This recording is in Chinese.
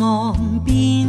望边